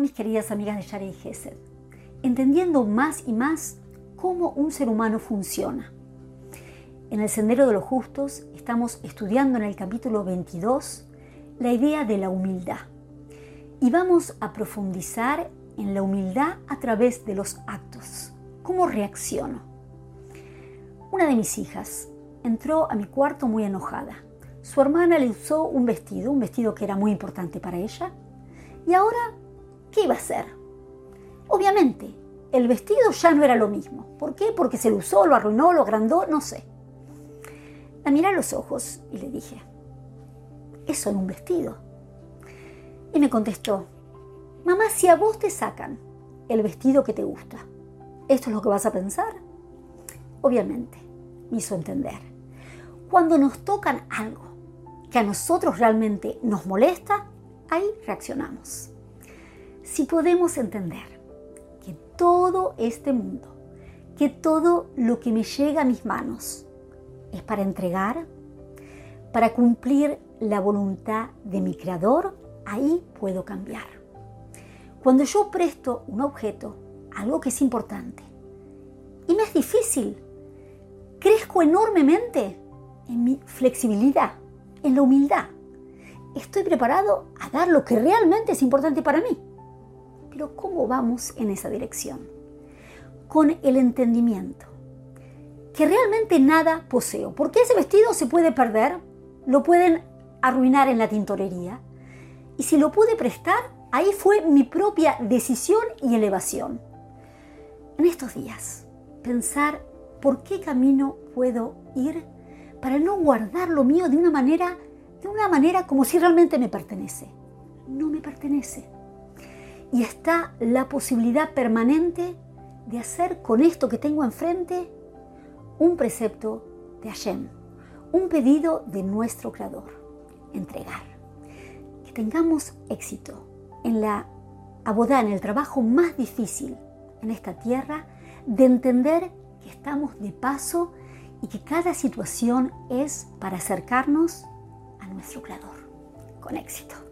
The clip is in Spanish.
mis queridas amigas de Share y Gesed, entendiendo más y más cómo un ser humano funciona. En el Sendero de los Justos estamos estudiando en el capítulo 22 la idea de la humildad y vamos a profundizar en la humildad a través de los actos. ¿Cómo reacciono? Una de mis hijas entró a mi cuarto muy enojada. Su hermana le usó un vestido, un vestido que era muy importante para ella. Y ahora, ¿qué iba a hacer? Obviamente, el vestido ya no era lo mismo. ¿Por qué? Porque se lo usó, lo arruinó, lo agrandó, no sé. La miré a los ojos y le dije, es solo un vestido. Y me contestó, mamá, si a vos te sacan el vestido que te gusta, ¿esto es lo que vas a pensar? Obviamente, me hizo entender. Cuando nos tocan algo que a nosotros realmente nos molesta, ahí reaccionamos. Si podemos entender que todo este mundo, que todo lo que me llega a mis manos es para entregar, para cumplir la voluntad de mi creador, ahí puedo cambiar. Cuando yo presto un objeto, algo que es importante, y me es difícil, crezco enormemente en mi flexibilidad, en la humildad. Estoy preparado a dar lo que realmente es importante para mí. Pero ¿cómo vamos en esa dirección? Con el entendimiento que realmente nada poseo, porque ese vestido se puede perder, lo pueden arruinar en la tintorería, y si lo pude prestar, ahí fue mi propia decisión y elevación. En estos días, pensar por qué camino puedo ir para no guardar lo mío de una manera, de una manera como si realmente me pertenece. No me pertenece. Y está la posibilidad permanente de hacer con esto que tengo enfrente un precepto de Hashem, un pedido de nuestro Creador, entregar. Que tengamos éxito en la abodá, en el trabajo más difícil en esta tierra, de entender que estamos de paso y que cada situación es para acercarnos a nuestro Creador. Con éxito.